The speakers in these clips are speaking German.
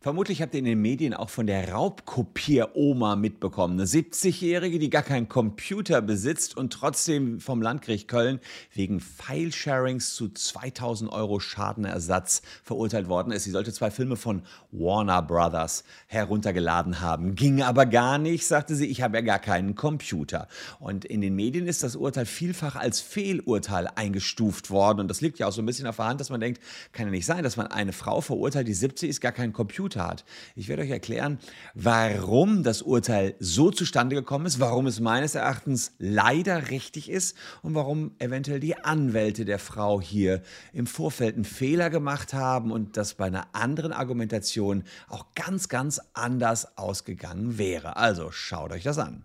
Vermutlich habt ihr in den Medien auch von der Raubkopier-Oma mitbekommen. Eine 70-Jährige, die gar keinen Computer besitzt und trotzdem vom Landgericht Köln wegen File-Sharings zu 2000 Euro Schadenersatz verurteilt worden ist. Sie sollte zwei Filme von Warner Brothers heruntergeladen haben. Ging aber gar nicht, sagte sie, ich habe ja gar keinen Computer. Und in den Medien ist das Urteil vielfach als Fehlurteil eingestuft worden. Und das liegt ja auch so ein bisschen auf der Hand, dass man denkt, kann ja nicht sein, dass man eine Frau verurteilt, die 70 ist, gar keinen Computer Tat. Ich werde euch erklären, warum das Urteil so zustande gekommen ist, warum es meines Erachtens leider richtig ist und warum eventuell die Anwälte der Frau hier im Vorfeld einen Fehler gemacht haben und das bei einer anderen Argumentation auch ganz, ganz anders ausgegangen wäre. Also schaut euch das an.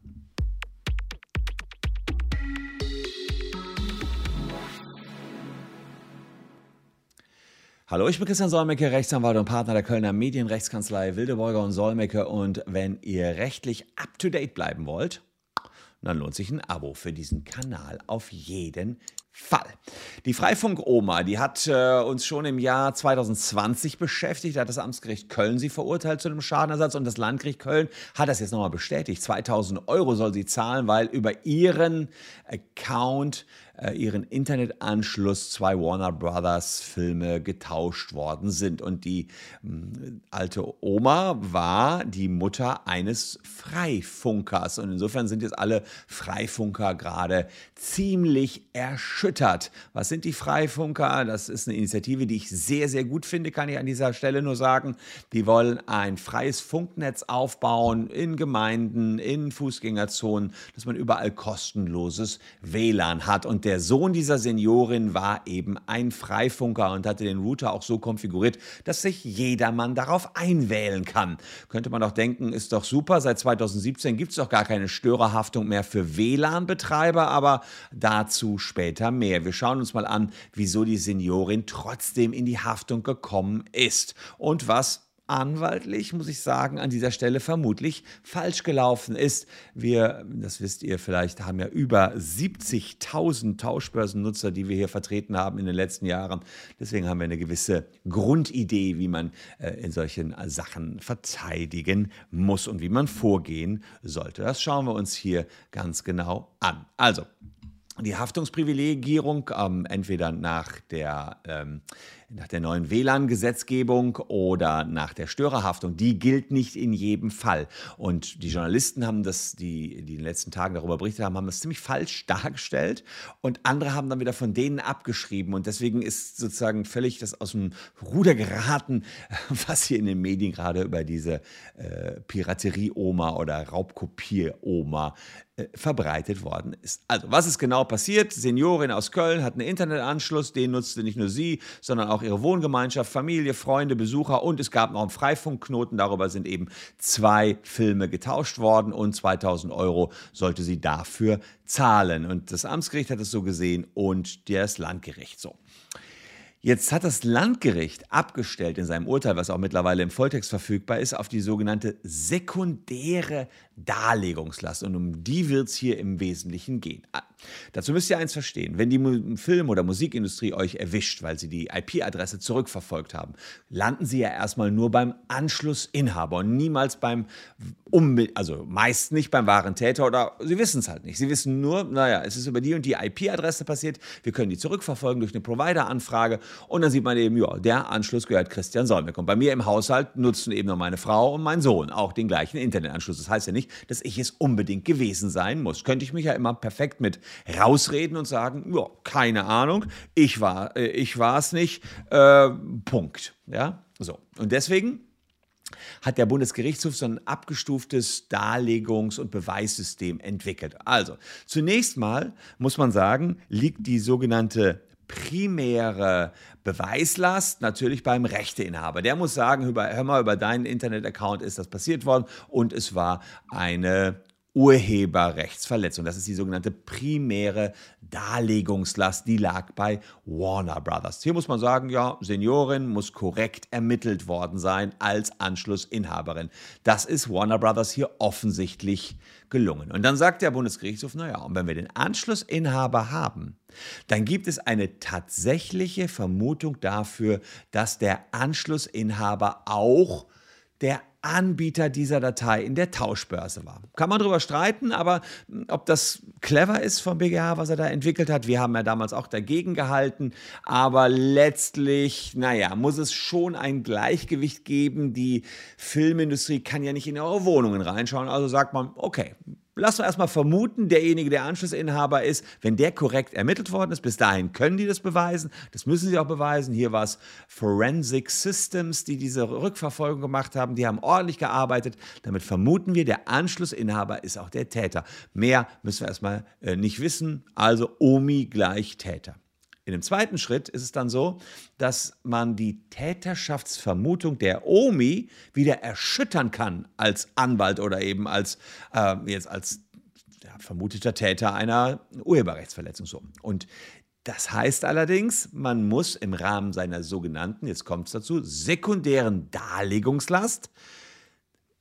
Hallo, ich bin Christian Solmecke, Rechtsanwalt und Partner der Kölner Medienrechtskanzlei Wildeborger und Solmecke. Und wenn ihr rechtlich up-to-date bleiben wollt, dann lohnt sich ein Abo für diesen Kanal auf jeden Fall. Die Freifunk-Oma, die hat äh, uns schon im Jahr 2020 beschäftigt. Da hat das Amtsgericht Köln sie verurteilt zu einem Schadenersatz und das Landgericht Köln hat das jetzt nochmal bestätigt. 2000 Euro soll sie zahlen, weil über ihren Account äh, ihren Internetanschluss zwei Warner Brothers Filme getauscht worden sind. Und die äh, alte Oma war die Mutter eines Freifunkers. Und insofern sind jetzt alle Freifunker gerade ziemlich erschüttert. Was sind die Freifunker? Das ist eine Initiative, die ich sehr, sehr gut finde, kann ich an dieser Stelle nur sagen. Die wollen ein freies Funknetz aufbauen in Gemeinden, in Fußgängerzonen, dass man überall kostenloses WLAN hat. Und der der Sohn dieser Seniorin war eben ein Freifunker und hatte den Router auch so konfiguriert, dass sich jedermann darauf einwählen kann. Könnte man doch denken, ist doch super, seit 2017 gibt es doch gar keine Störerhaftung mehr für WLAN-Betreiber, aber dazu später mehr. Wir schauen uns mal an, wieso die Seniorin trotzdem in die Haftung gekommen ist und was anwaltlich, muss ich sagen, an dieser Stelle vermutlich falsch gelaufen ist. Wir, das wisst ihr vielleicht, haben ja über 70.000 Tauschbörsennutzer, die wir hier vertreten haben in den letzten Jahren. Deswegen haben wir eine gewisse Grundidee, wie man äh, in solchen Sachen verteidigen muss und wie man vorgehen sollte. Das schauen wir uns hier ganz genau an. Also, die Haftungsprivilegierung ähm, entweder nach der ähm, nach der neuen WLAN-Gesetzgebung oder nach der Störerhaftung, die gilt nicht in jedem Fall. Und die Journalisten haben das, die, die in den letzten Tagen darüber berichtet haben, haben das ziemlich falsch dargestellt und andere haben dann wieder von denen abgeschrieben. Und deswegen ist sozusagen völlig das aus dem Ruder geraten, was hier in den Medien gerade über diese äh, Piraterie-Oma oder Raubkopier-Oma äh, verbreitet worden ist. Also, was ist genau passiert? Seniorin aus Köln hat einen Internetanschluss, den nutzte nicht nur sie, sondern auch ihre Wohngemeinschaft, Familie, Freunde, Besucher und es gab noch einen Freifunkknoten. Darüber sind eben zwei Filme getauscht worden und 2000 Euro sollte sie dafür zahlen. Und das Amtsgericht hat es so gesehen und das Landgericht so. Jetzt hat das Landgericht abgestellt in seinem Urteil, was auch mittlerweile im Volltext verfügbar ist, auf die sogenannte sekundäre Darlegungslast. Und um die wird es hier im Wesentlichen gehen. Dazu müsst ihr eins verstehen. Wenn die Film- oder Musikindustrie euch erwischt, weil sie die IP-Adresse zurückverfolgt haben, landen sie ja erstmal nur beim Anschlussinhaber und niemals beim, um also meist nicht beim wahren Täter oder sie wissen es halt nicht. Sie wissen nur, naja, es ist über die und die IP-Adresse passiert, wir können die zurückverfolgen durch eine Provider-Anfrage und dann sieht man eben, ja, der Anschluss gehört Christian Solmecke. Und bei mir im Haushalt nutzen eben nur meine Frau und mein Sohn auch den gleichen Internetanschluss. Das heißt ja nicht, dass ich es unbedingt gewesen sein muss. Könnte ich mich ja immer perfekt mit rausreden und sagen, ja, keine Ahnung, ich war äh, ich war es nicht. Äh, Punkt. Ja, so. Und deswegen hat der Bundesgerichtshof so ein abgestuftes Darlegungs- und Beweissystem entwickelt. Also, zunächst mal muss man sagen, liegt die sogenannte primäre Beweislast natürlich beim Rechteinhaber. Der muss sagen, hör mal, über deinen Internet-Account ist das passiert worden und es war eine Urheberrechtsverletzung. Das ist die sogenannte primäre Darlegungslast, die lag bei Warner Brothers. Hier muss man sagen, ja, Seniorin muss korrekt ermittelt worden sein als Anschlussinhaberin. Das ist Warner Brothers hier offensichtlich gelungen. Und dann sagt der Bundesgerichtshof, naja, und wenn wir den Anschlussinhaber haben, dann gibt es eine tatsächliche Vermutung dafür, dass der Anschlussinhaber auch der Anbieter dieser Datei in der Tauschbörse war. Kann man darüber streiten, aber hm, ob das clever ist vom BGH, was er da entwickelt hat, wir haben ja damals auch dagegen gehalten, aber letztlich, naja, muss es schon ein Gleichgewicht geben. Die Filmindustrie kann ja nicht in eure Wohnungen reinschauen, also sagt man, okay, lassen wir erstmal vermuten, derjenige, der Anschlussinhaber ist, wenn der korrekt ermittelt worden ist, bis dahin können die das beweisen. Das müssen sie auch beweisen. Hier war es Forensic Systems, die diese Rückverfolgung gemacht haben. Die haben ordentlich gearbeitet. Damit vermuten wir, der Anschlussinhaber ist auch der Täter. Mehr müssen wir erstmal äh, nicht wissen. Also Omi gleich Täter. In dem zweiten Schritt ist es dann so, dass man die Täterschaftsvermutung der Omi wieder erschüttern kann als Anwalt oder eben als, äh, jetzt als ja, vermuteter Täter einer Urheberrechtsverletzung. So. Und das heißt allerdings, man muss im Rahmen seiner sogenannten, jetzt kommt es dazu, sekundären Darlegungslast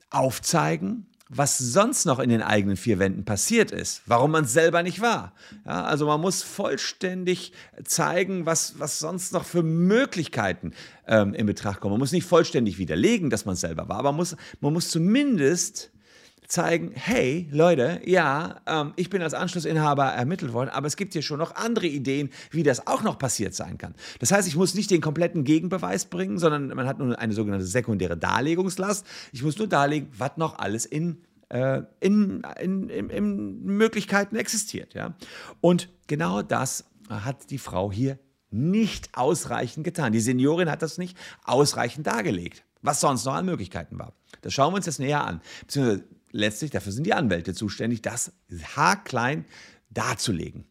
aufzeigen, was sonst noch in den eigenen vier Wänden passiert ist, warum man es selber nicht war. Ja, also man muss vollständig zeigen, was, was sonst noch für Möglichkeiten ähm, in Betracht kommen. Man muss nicht vollständig widerlegen, dass man selber war, aber man muss, man muss zumindest zeigen, hey Leute, ja, ähm, ich bin als Anschlussinhaber ermittelt worden, aber es gibt hier schon noch andere Ideen, wie das auch noch passiert sein kann. Das heißt, ich muss nicht den kompletten Gegenbeweis bringen, sondern man hat nur eine sogenannte sekundäre Darlegungslast. Ich muss nur darlegen, was noch alles in äh, in, in, in, in, Möglichkeiten existiert. Ja? Und genau das hat die Frau hier nicht ausreichend getan. Die Seniorin hat das nicht ausreichend dargelegt, was sonst noch an Möglichkeiten war. Das schauen wir uns jetzt näher an. Beziehungsweise letztlich, dafür sind die Anwälte zuständig, das haarklein darzulegen,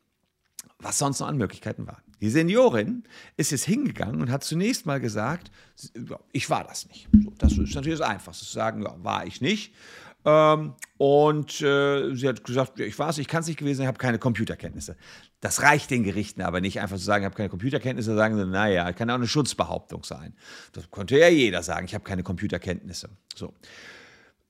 was sonst noch an Möglichkeiten war. Die Seniorin ist jetzt hingegangen und hat zunächst mal gesagt, ich war das nicht. Das ist natürlich das Einfachste zu sagen, ja, war ich nicht. Ähm, und äh, sie hat gesagt, ich weiß, ich kann es nicht gewesen sein, ich habe keine Computerkenntnisse. Das reicht den Gerichten aber nicht, einfach zu sagen, ich habe keine Computerkenntnisse, sagen sie, naja, kann auch eine Schutzbehauptung sein. Das könnte ja jeder sagen, ich habe keine Computerkenntnisse. So.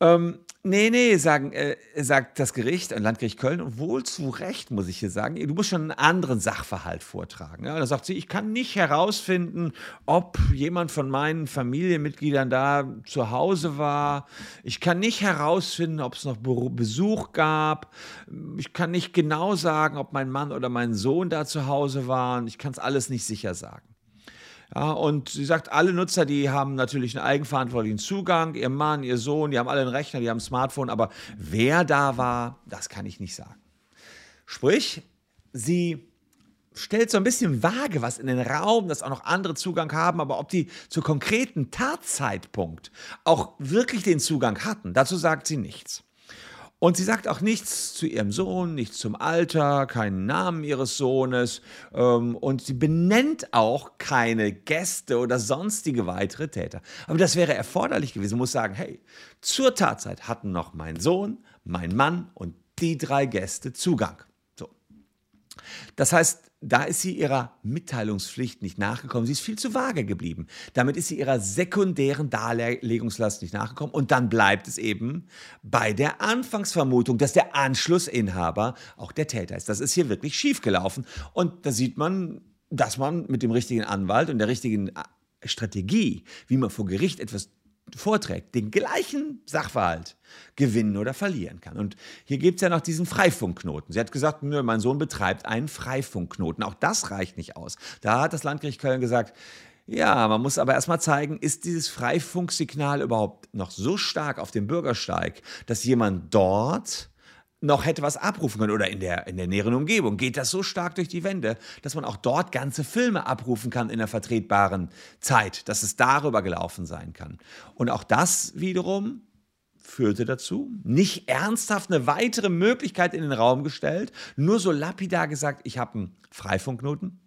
Ähm, nee, nee, sagen, äh, sagt das Gericht, Landgericht Köln, und wohl zu Recht, muss ich hier sagen, du musst schon einen anderen Sachverhalt vortragen. Ja, da sagt sie, ich kann nicht herausfinden, ob jemand von meinen Familienmitgliedern da zu Hause war. Ich kann nicht herausfinden, ob es noch Besuch gab. Ich kann nicht genau sagen, ob mein Mann oder mein Sohn da zu Hause waren. Ich kann es alles nicht sicher sagen. Ja, und sie sagt, alle Nutzer, die haben natürlich einen eigenverantwortlichen Zugang, ihr Mann, ihr Sohn, die haben alle einen Rechner, die haben ein Smartphone, aber wer da war, das kann ich nicht sagen. Sprich, sie stellt so ein bisschen vage was in den Raum, dass auch noch andere Zugang haben, aber ob die zu konkreten Tatzeitpunkt auch wirklich den Zugang hatten, dazu sagt sie nichts. Und sie sagt auch nichts zu ihrem Sohn, nichts zum Alter, keinen Namen ihres Sohnes. Ähm, und sie benennt auch keine Gäste oder sonstige weitere Täter. Aber das wäre erforderlich gewesen. Sie muss sagen, hey, zur Tatzeit hatten noch mein Sohn, mein Mann und die drei Gäste Zugang. So. Das heißt, da ist sie ihrer Mitteilungspflicht nicht nachgekommen. Sie ist viel zu vage geblieben. Damit ist sie ihrer sekundären Darlegungslast nicht nachgekommen. Und dann bleibt es eben bei der Anfangsvermutung, dass der Anschlussinhaber auch der Täter ist. Das ist hier wirklich schiefgelaufen. Und da sieht man, dass man mit dem richtigen Anwalt und der richtigen Strategie, wie man vor Gericht etwas vorträgt, den gleichen Sachverhalt gewinnen oder verlieren kann. Und hier gibt es ja noch diesen Freifunkknoten. Sie hat gesagt, nö, mein Sohn betreibt einen Freifunkknoten. Auch das reicht nicht aus. Da hat das Landgericht Köln gesagt, ja, man muss aber erstmal zeigen, ist dieses Freifunksignal überhaupt noch so stark auf dem Bürgersteig, dass jemand dort noch hätte was abrufen können oder in der, in der näheren Umgebung. Geht das so stark durch die Wände, dass man auch dort ganze Filme abrufen kann in einer vertretbaren Zeit, dass es darüber gelaufen sein kann. Und auch das wiederum führte dazu, nicht ernsthaft eine weitere Möglichkeit in den Raum gestellt, nur so lapidar gesagt, ich habe einen Freifunkknoten.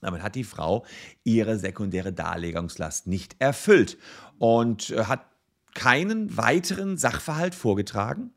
Damit hat die Frau ihre sekundäre Darlegungslast nicht erfüllt und äh, hat keinen weiteren Sachverhalt vorgetragen,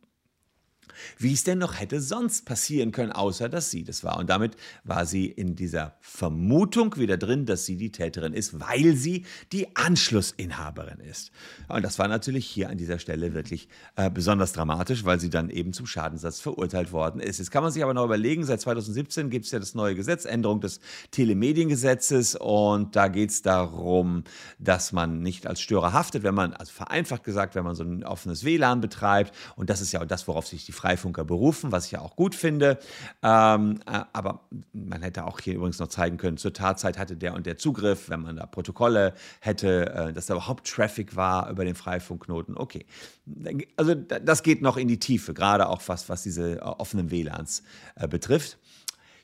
wie es denn noch hätte sonst passieren können, außer dass sie das war. Und damit war sie in dieser Vermutung wieder drin, dass sie die Täterin ist, weil sie die Anschlussinhaberin ist. Und das war natürlich hier an dieser Stelle wirklich äh, besonders dramatisch, weil sie dann eben zum Schadensersatz verurteilt worden ist. Jetzt kann man sich aber noch überlegen, seit 2017 gibt es ja das neue Gesetz, Änderung des Telemediengesetzes. Und da geht es darum, dass man nicht als Störer haftet, wenn man, also vereinfacht gesagt, wenn man so ein offenes WLAN betreibt. Und das ist ja das, worauf sich die Freifunker berufen, was ich ja auch gut finde. Ähm, äh, aber man hätte auch hier übrigens noch zeigen können, zur Tatzeit hatte der und der Zugriff, wenn man da Protokolle hätte, äh, dass da überhaupt Traffic war über den Freifunkknoten. Okay. Also das geht noch in die Tiefe, gerade auch was, was diese äh, offenen WLANs äh, betrifft.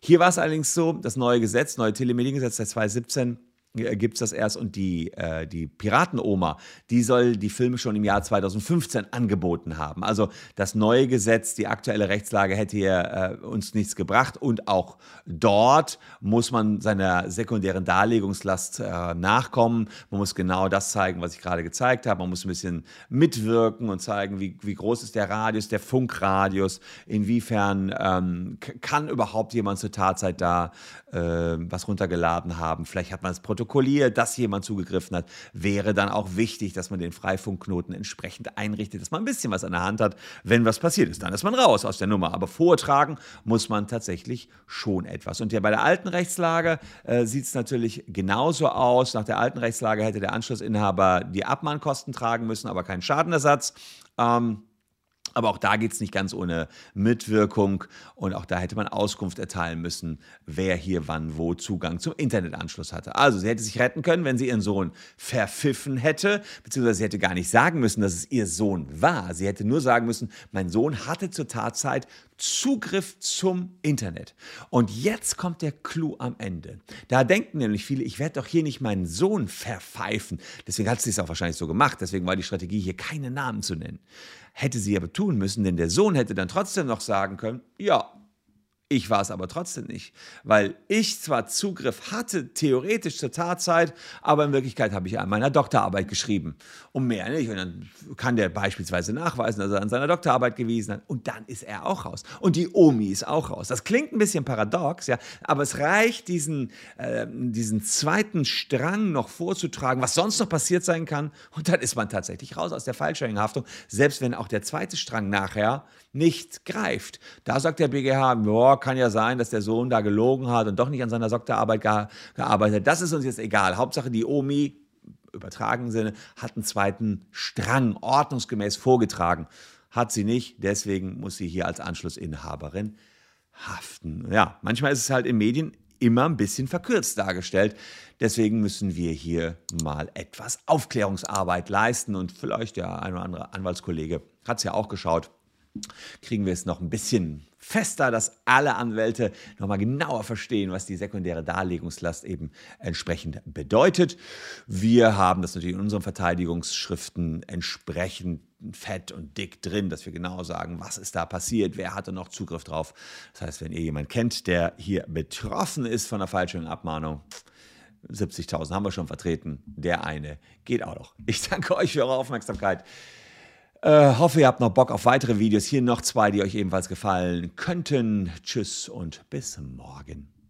Hier war es allerdings so, das neue Gesetz, neue Telemediengesetz seit 2017, äh, gibt es das erst und die, äh, die Piratenoma, die soll die Filme schon im Jahr 2015 angeboten haben. Also das neue Gesetz, die aktuelle Rechtslage hätte hier äh, uns nichts gebracht und auch dort muss man seiner sekundären Darlegungslast äh, nachkommen. Man muss genau das zeigen, was ich gerade gezeigt habe. Man muss ein bisschen mitwirken und zeigen, wie, wie groß ist der Radius, der Funkradius, inwiefern ähm, kann überhaupt jemand zur Tatzeit da äh, was runtergeladen haben. Vielleicht hat man das Protokoll protokolliert, dass jemand zugegriffen hat, wäre dann auch wichtig, dass man den Freifunkknoten entsprechend einrichtet, dass man ein bisschen was an der Hand hat, wenn was passiert ist. Dann ist man raus aus der Nummer. Aber vortragen muss man tatsächlich schon etwas. Und ja, bei der alten Rechtslage äh, sieht es natürlich genauso aus. Nach der alten Rechtslage hätte der Anschlussinhaber die Abmahnkosten tragen müssen, aber keinen Schadenersatz. Ähm, aber auch da geht es nicht ganz ohne Mitwirkung und auch da hätte man Auskunft erteilen müssen, wer hier wann wo Zugang zum Internetanschluss hatte. Also sie hätte sich retten können, wenn sie ihren Sohn verpfiffen hätte, beziehungsweise sie hätte gar nicht sagen müssen, dass es ihr Sohn war. Sie hätte nur sagen müssen, mein Sohn hatte zur Tatzeit Zugriff zum Internet. Und jetzt kommt der Clou am Ende. Da denken nämlich viele, ich werde doch hier nicht meinen Sohn verpfeifen. Deswegen hat sie es auch wahrscheinlich so gemacht. Deswegen war die Strategie, hier keine Namen zu nennen. Hätte sie aber tun müssen, denn der Sohn hätte dann trotzdem noch sagen können, ja, ich war es aber trotzdem nicht, weil ich zwar Zugriff hatte, theoretisch zur Tatzeit, aber in Wirklichkeit habe ich an meiner Doktorarbeit geschrieben. Und mehr nicht. Und dann kann der beispielsweise nachweisen, dass er an seiner Doktorarbeit gewiesen hat. Und dann ist er auch raus. Und die Omi ist auch raus. Das klingt ein bisschen paradox, ja, aber es reicht, diesen, äh, diesen zweiten Strang noch vorzutragen, was sonst noch passiert sein kann. Und dann ist man tatsächlich raus aus der Fallschirmhaftung, selbst wenn auch der zweite Strang nachher nicht greift. Da sagt der BGH, boah, kann ja sein, dass der Sohn da gelogen hat und doch nicht an seiner Doktorarbeit gearbeitet hat. Das ist uns jetzt egal. Hauptsache die Omi, übertragenen Sinne, hat einen zweiten Strang ordnungsgemäß vorgetragen. Hat sie nicht, deswegen muss sie hier als Anschlussinhaberin haften. Ja, manchmal ist es halt in Medien immer ein bisschen verkürzt dargestellt. Deswegen müssen wir hier mal etwas Aufklärungsarbeit leisten und vielleicht der ein oder andere Anwaltskollege hat es ja auch geschaut kriegen wir es noch ein bisschen fester, dass alle Anwälte nochmal genauer verstehen, was die sekundäre Darlegungslast eben entsprechend bedeutet. Wir haben das natürlich in unseren Verteidigungsschriften entsprechend fett und dick drin, dass wir genau sagen, was ist da passiert, wer hatte noch Zugriff drauf. Das heißt, wenn ihr jemanden kennt, der hier betroffen ist von einer falschen Abmahnung, 70.000 haben wir schon vertreten, der eine geht auch noch. Ich danke euch für eure Aufmerksamkeit. Äh, hoffe, ihr habt noch Bock auf weitere Videos. Hier noch zwei, die euch ebenfalls gefallen könnten. Tschüss und bis morgen.